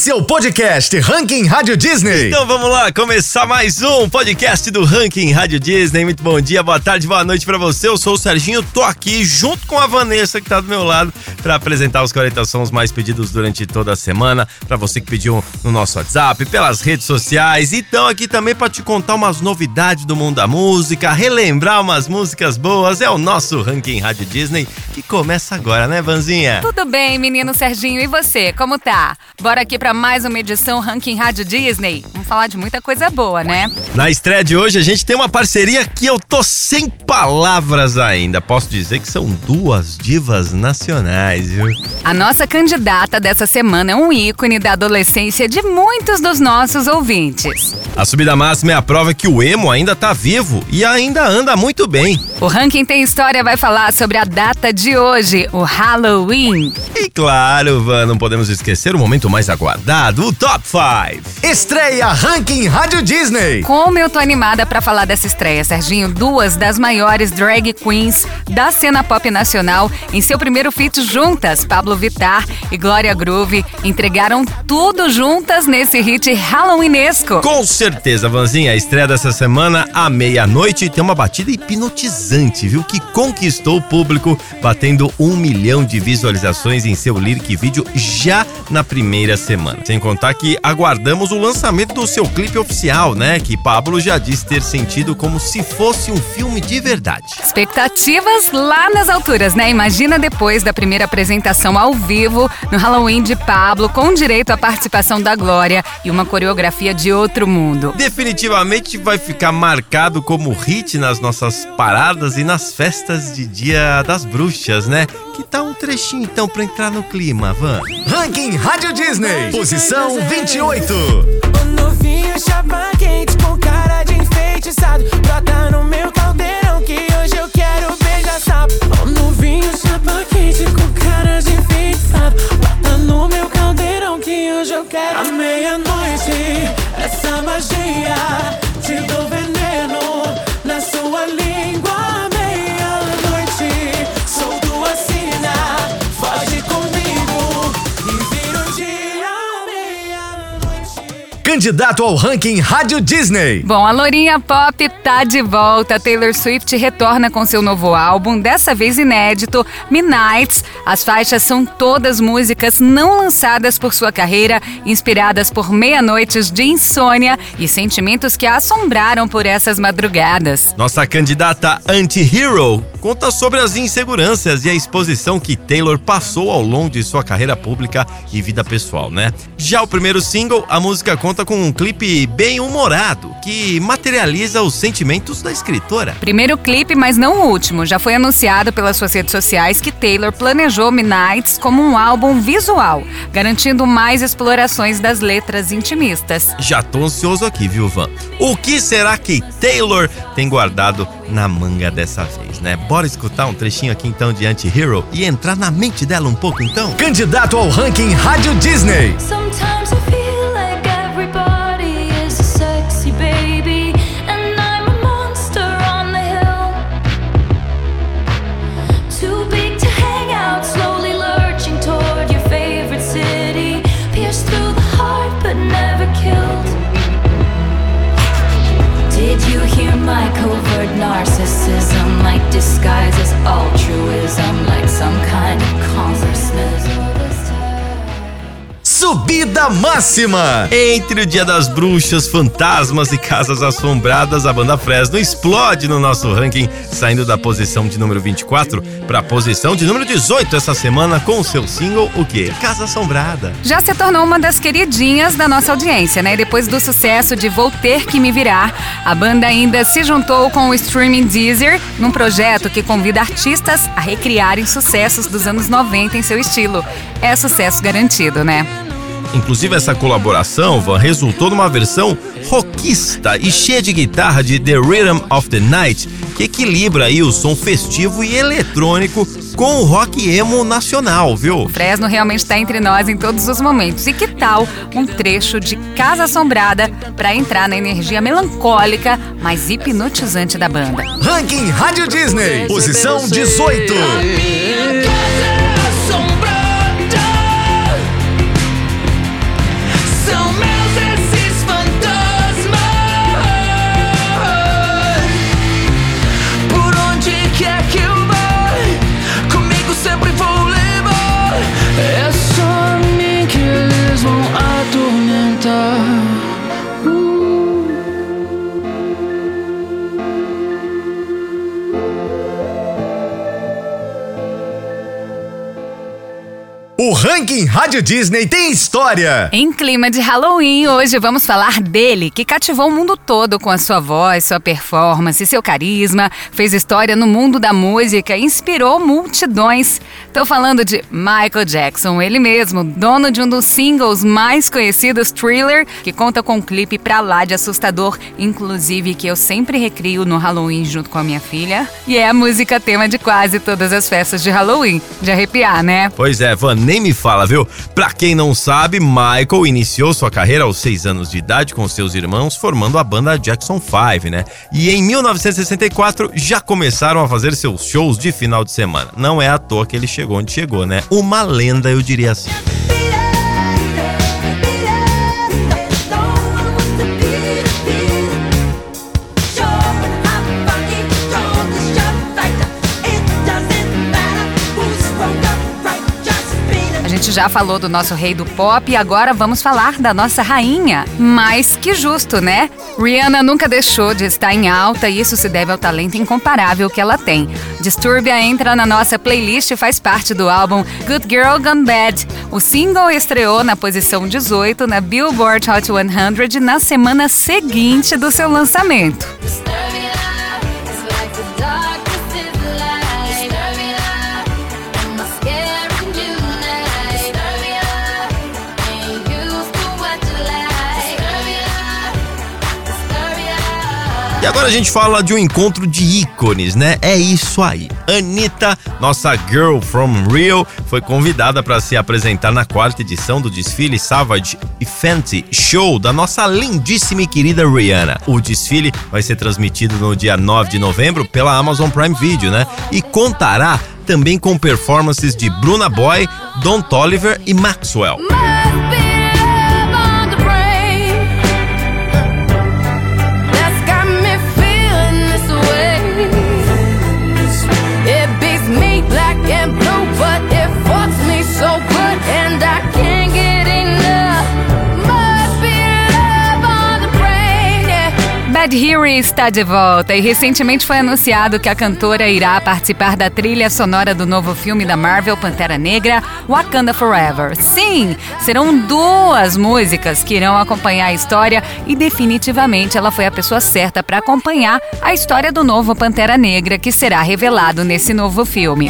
Esse é o podcast Ranking Rádio Disney. Então vamos lá, começar mais um podcast do Ranking Rádio Disney. Muito bom dia, boa tarde, boa noite para você. Eu sou o Serginho, tô aqui junto com a Vanessa que tá do meu lado para apresentar os 40 sons mais pedidos durante toda a semana, para você que pediu no nosso WhatsApp, pelas redes sociais. Então aqui também para te contar umas novidades do mundo da música, relembrar umas músicas boas. É o nosso Ranking Rádio Disney que começa agora, né, Vanzinha? Tudo bem, menino Serginho, e você? Como tá? Bora aqui para mais uma edição Ranking Rádio Disney. Vamos falar de muita coisa boa, né? Na estreia de hoje a gente tem uma parceria que eu tô sem palavras ainda. Posso dizer que são duas divas nacionais, viu? A nossa candidata dessa semana é um ícone da adolescência de muitos dos nossos ouvintes. A subida máxima é a prova que o emo ainda tá vivo e ainda anda muito bem. O Ranking Tem História vai falar sobre a data de hoje, o Halloween. E claro, Van, não podemos esquecer o momento mais aguardado, o Top 5. Estreia Ranking Rádio Disney. Como eu tô animada para falar dessa estreia, Serginho. Duas das maiores drag queens da cena pop nacional, em seu primeiro feat juntas, Pablo Vittar e Glória Groove, entregaram tudo juntas nesse hit Halloweenesco. Com certeza, Vanzinha, a estreia dessa semana à meia-noite tem uma batida hipnotizante, viu? Que conquistou o público, batendo um milhão de visualizações em seu lyric vídeo já na primeira semana. Sem contar que aguardamos o lançamento do seu clipe oficial, né? Que Pablo já disse ter sentido como se fosse um filme de verdade. Expectativas lá nas alturas, né? Imagina depois da primeira apresentação ao vivo no Halloween de Pablo, com direito à participação da Glória e uma coreografia de outro mundo. Definitivamente vai ficar marcado como hit nas nossas paradas e nas festas de Dia das Bruxas, né? Que tal um trechinho então pra entrar no clima, Van? Ranking Rádio Disney. Posição 28. O novinho chapa quente com cara de enfeitiçado Brota no meu caldeirão Candidato ao Ranking Rádio Disney. Bom, a Lourinha Pop tá de volta. Taylor Swift retorna com seu novo álbum, dessa vez inédito, Midnights. As faixas são todas músicas não lançadas por sua carreira, inspiradas por meia-noites de insônia e sentimentos que a assombraram por essas madrugadas. Nossa candidata anti-hero conta sobre as inseguranças e a exposição que Taylor passou ao longo de sua carreira pública e vida pessoal, né? Já o primeiro single, a música conta com um clipe bem humorado que materializa os sentimentos da escritora. Primeiro clipe, mas não o último. Já foi anunciado pelas suas redes sociais que Taylor planejou Midnights como um álbum visual, garantindo mais explorações das letras intimistas. Já tô ansioso aqui, viu, Van? O que será que Taylor tem guardado na manga dessa vez, né? Bora escutar um trechinho aqui então de Anti-Hero e entrar na mente dela um pouco então? Candidato ao Ranking Rádio Disney. Sometimes I feel disguises. Altruism, like some kind Subida máxima. Entre o Dia das Bruxas, Fantasmas e Casas Assombradas, a banda Fresno explode no nosso ranking, saindo da posição de número 24 para a posição de número 18 essa semana com o seu single, o quê? Casa Assombrada. Já se tornou uma das queridinhas da nossa audiência, né? Depois do sucesso de Vou Ter Que Me Virar, a banda ainda se juntou com o streaming Deezer num projeto que convida artistas a recriarem sucessos dos anos 90 em seu estilo. É sucesso garantido, né? Inclusive, essa colaboração, Van, resultou numa versão rockista e cheia de guitarra de The Rhythm of the Night, que equilibra aí o som festivo e eletrônico com o rock emo nacional, viu? Fresno realmente está entre nós em todos os momentos. E que tal um trecho de Casa Assombrada para entrar na energia melancólica, mas hipnotizante da banda? Ranking Rádio Disney. Posição 18. Ranking Rádio Disney tem história. Em clima de Halloween, hoje vamos falar dele, que cativou o mundo todo com a sua voz, sua performance, seu carisma, fez história no mundo da música inspirou multidões. Tô falando de Michael Jackson, ele mesmo, dono de um dos singles mais conhecidos, Thriller, que conta com um clipe pra lá de assustador, inclusive que eu sempre recrio no Halloween junto com a minha filha, e é a música tema de quase todas as festas de Halloween. De arrepiar, né? Pois é, Van, nem me fala, viu? Pra quem não sabe, Michael iniciou sua carreira aos 6 anos de idade com seus irmãos, formando a banda Jackson 5, né? E em 1964 já começaram a fazer seus shows de final de semana. Não é à toa que ele chegou onde chegou, né? Uma lenda, eu diria assim. Gente já falou do nosso rei do pop e agora vamos falar da nossa rainha. Mas que justo, né? Rihanna nunca deixou de estar em alta e isso se deve ao talento incomparável que ela tem. Disturbia entra na nossa playlist e faz parte do álbum Good Girl Gone Bad. O single estreou na posição 18 na Billboard Hot 100 na semana seguinte do seu lançamento. E agora a gente fala de um encontro de ícones, né? É isso aí. Anitta, nossa girl from Rio, foi convidada para se apresentar na quarta edição do desfile Savage e Fenty Show da nossa lindíssima e querida Rihanna. O desfile vai ser transmitido no dia 9 de novembro pela Amazon Prime Video, né? E contará também com performances de Bruna Boy, Don Toliver e Maxwell. Bad Hero está de volta e recentemente foi anunciado que a cantora irá participar da trilha sonora do novo filme da Marvel Pantera Negra, Wakanda Forever. Sim, serão duas músicas que irão acompanhar a história e definitivamente ela foi a pessoa certa para acompanhar a história do novo Pantera Negra que será revelado nesse novo filme.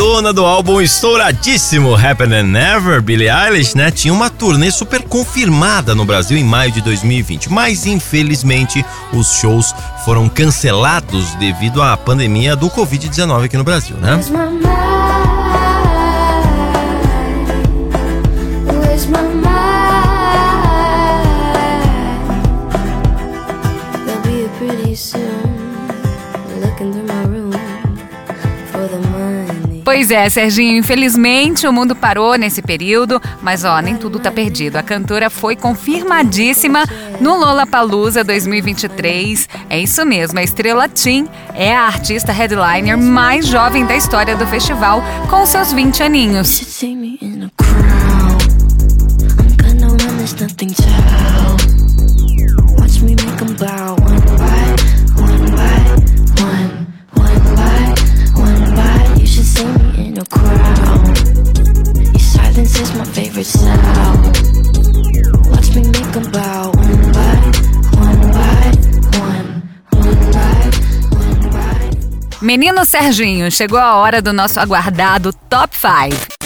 Dona do álbum estouradíssimo Happen Never, Billie Eilish, né, tinha uma turnê super confirmada no Brasil em maio de 2020, mas infelizmente os shows foram cancelados devido à pandemia do Covid-19 aqui no Brasil, né? Pois é, Serginho, infelizmente o mundo parou nesse período, mas ó, nem tudo tá perdido. A cantora foi confirmadíssima no Lollapalooza 2023. É isso mesmo, a Estrela Tim é a artista headliner mais jovem da história do festival, com seus 20 aninhos. Menino Serginho, chegou a hora do nosso aguardado Top 5.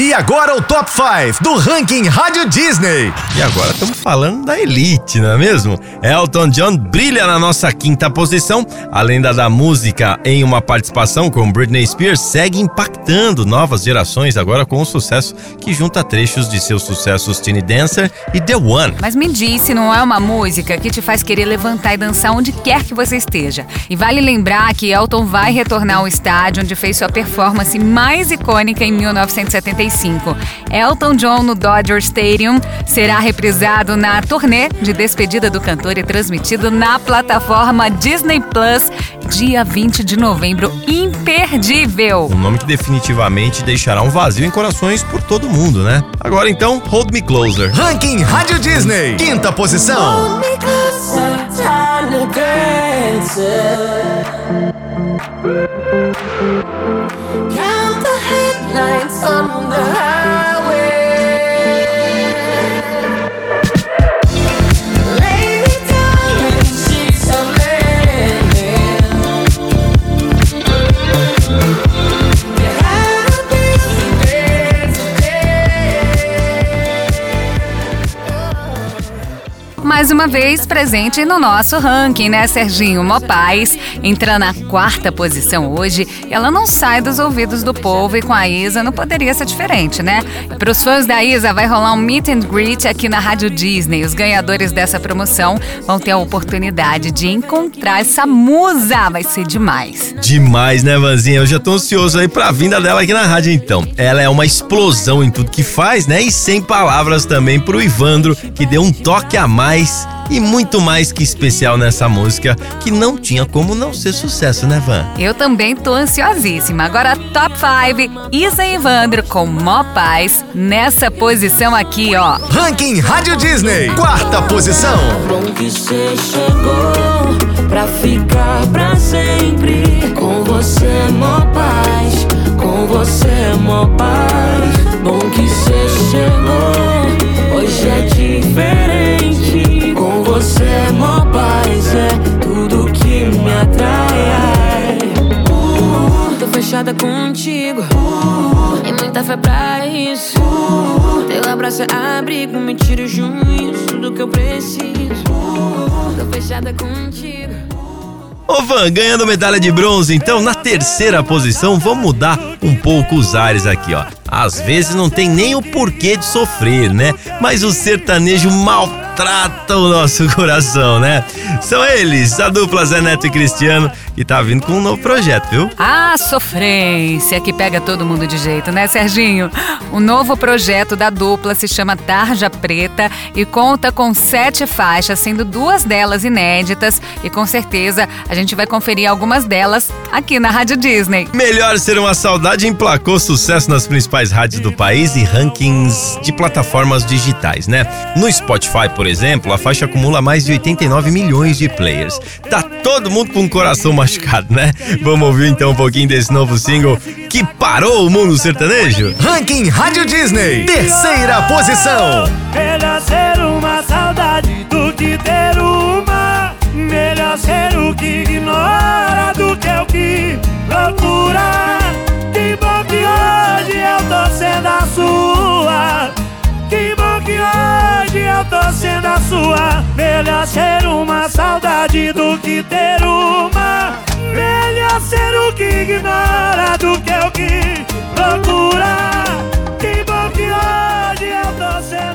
E agora o Top 5 do Ranking Rádio Disney. E agora estamos falando da elite, não é mesmo? Elton John brilha na nossa quinta posição. A lenda da música em uma participação com Britney Spears segue impactando novas gerações agora com o um sucesso que junta trechos de seus sucessos Tiny Dancer e The One. Mas me disse, não é uma música que te faz querer levantar e dançar onde quer que você esteja. E vale lembrar que Elton vai retornar ao estádio onde fez sua performance mais icônica em 1975 95. Elton John no Dodger Stadium será reprisado na turnê de despedida do cantor e transmitido na plataforma Disney Plus dia 20 de novembro. Imperdível! Um nome que definitivamente deixará um vazio em corações por todo mundo, né? Agora então, Hold Me Closer. Ranking Rádio Disney. Quinta posição. Time to dance. Uma vez presente no nosso ranking, né, Serginho? Mopaz entra na quarta posição hoje ela não sai dos ouvidos do povo e com a Isa não poderia ser diferente, né? Para os fãs da Isa vai rolar um meet and greet aqui na Rádio Disney. Os ganhadores dessa promoção vão ter a oportunidade de encontrar essa musa. Vai ser demais. Demais, né, Vanzinha? Eu já tô ansioso aí pra vinda dela aqui na rádio, então. Ela é uma explosão em tudo que faz, né? E sem palavras também pro Ivandro, que deu um toque a mais e muito mais que especial nessa música, que não tinha como não ser sucesso, né, Van? Eu também tô ansiosíssima. Agora, top 5, Isa e Evandro com Mó Paz nessa posição aqui, ó. Ranking Rádio Disney. Quarta posição. bom que cê chegou pra ficar pra sempre. Com você, mó paz. Com você, mó paz. Bom que cê chegou. Hoje é diferente. Fechada contigo. Tem muita fé pra isso. Teu abraço é abrigo, me tira o juízo. Que eu preciso. Tô fechada contigo. Ô Van, ganhando medalha de bronze, então na terceira posição, vamos mudar um pouco os ares aqui, ó. Às vezes não tem nem o porquê de sofrer, né? Mas o sertanejo maltrata o nosso coração, né? São eles, a dupla Zé Neto e Cristiano, que tá vindo com um novo projeto, viu? A sofrência que pega todo mundo de jeito, né, Serginho? O novo projeto da dupla se chama Tarja Preta e conta com sete faixas, sendo duas delas inéditas. E com certeza a gente vai conferir algumas delas aqui na Rádio Disney. Melhor Ser Uma Saudade emplacou sucesso nas principais rádios do país e rankings de plataformas digitais, né? No Spotify, por exemplo, a faixa acumula mais de 89 milhões de players. Tá todo mundo com o coração machucado, né? Vamos ouvir então um pouquinho desse novo single que parou o mundo sertanejo? Ranking Rádio Disney. Terceira posição. Melhor ser uma saudade do que ter uma. Melhor ser o que ignora procura. Que bom que hoje eu tô sendo a sua. Que bom que hoje eu tô sendo a sua. Melhor ser uma saudade do que ter uma. Melhor ser o que ignora do que o que procura. Que bom que hoje eu tô sendo.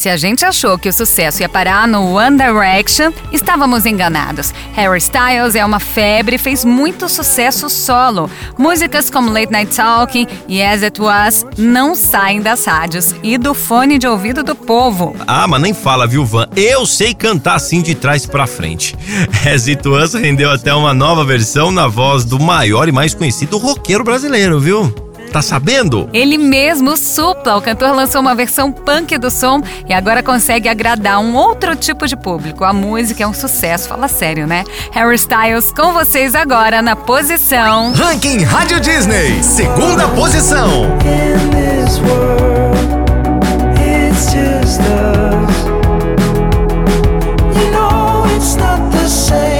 Se a gente achou que o sucesso ia parar no One Direction, estávamos enganados. Harry Styles é uma febre e fez muito sucesso solo. Músicas como Late Night Talking e As It Was não saem das rádios e do fone de ouvido do povo. Ah, mas nem fala, viu, Van? Eu sei cantar assim de trás pra frente. As It Was rendeu até uma nova versão na voz do maior e mais conhecido roqueiro brasileiro, viu? Tá sabendo? Ele mesmo, Supla, o cantor lançou uma versão punk do som e agora consegue agradar um outro tipo de público. A música é um sucesso, fala sério, né? Harry Styles com vocês agora na posição. Ranking Rádio Disney. Segunda posição. In this world, it's just us. You know it's not the same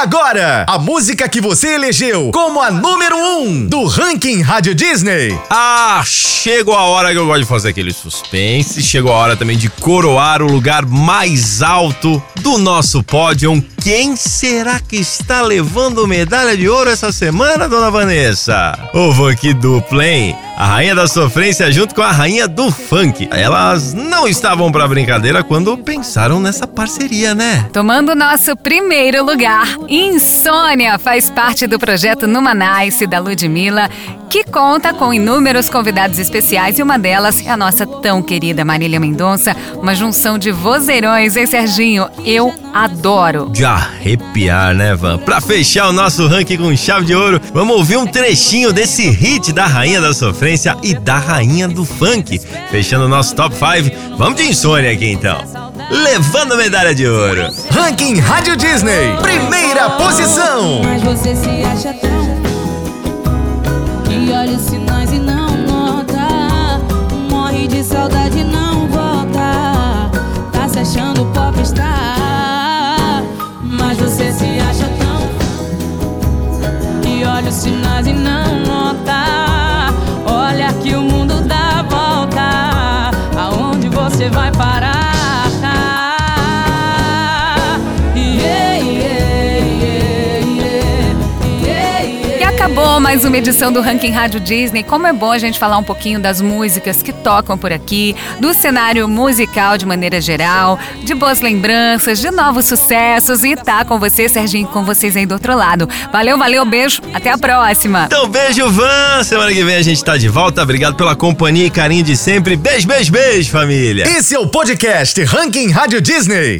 agora, a música que você elegeu como a número um do Ranking Rádio Disney. Ah, chegou a hora que eu gosto de fazer aquele suspense. Chegou a hora também de coroar o lugar mais alto do nosso pódio quem será que está levando medalha de ouro essa semana, dona Vanessa? Ovo aqui duplo, hein? A rainha da sofrência junto com a rainha do funk. Elas não estavam pra brincadeira quando pensaram nessa parceria, né? Tomando nosso primeiro lugar, Insônia faz parte do projeto Numanice da Ludmilla, que conta com inúmeros convidados especiais e uma delas é a nossa tão querida Marília Mendonça, uma junção de vozeirões, hein, Serginho? Eu adoro. De arrepiar, né, Van? Pra fechar o nosso ranking com chave de ouro, vamos ouvir um trechinho desse hit da rainha da sofrência e da rainha do funk. Fechando o nosso top 5, vamos de insônia aqui então. Levando medalha de ouro. Ranking Rádio Disney, primeira posição. Mas você se acha tão que olha os sinais e não nota. Morre de saudade e não Acabou mais uma edição do Ranking Rádio Disney. Como é bom a gente falar um pouquinho das músicas que tocam por aqui, do cenário musical de maneira geral, de boas lembranças, de novos sucessos e tá com você, Serginho, com vocês aí do outro lado. Valeu, valeu, beijo, até a próxima. Então, beijo, Van. Semana que vem a gente tá de volta. Obrigado pela companhia e carinho de sempre. Beijo, beijo, beijo, família. Esse é o podcast Ranking Rádio Disney.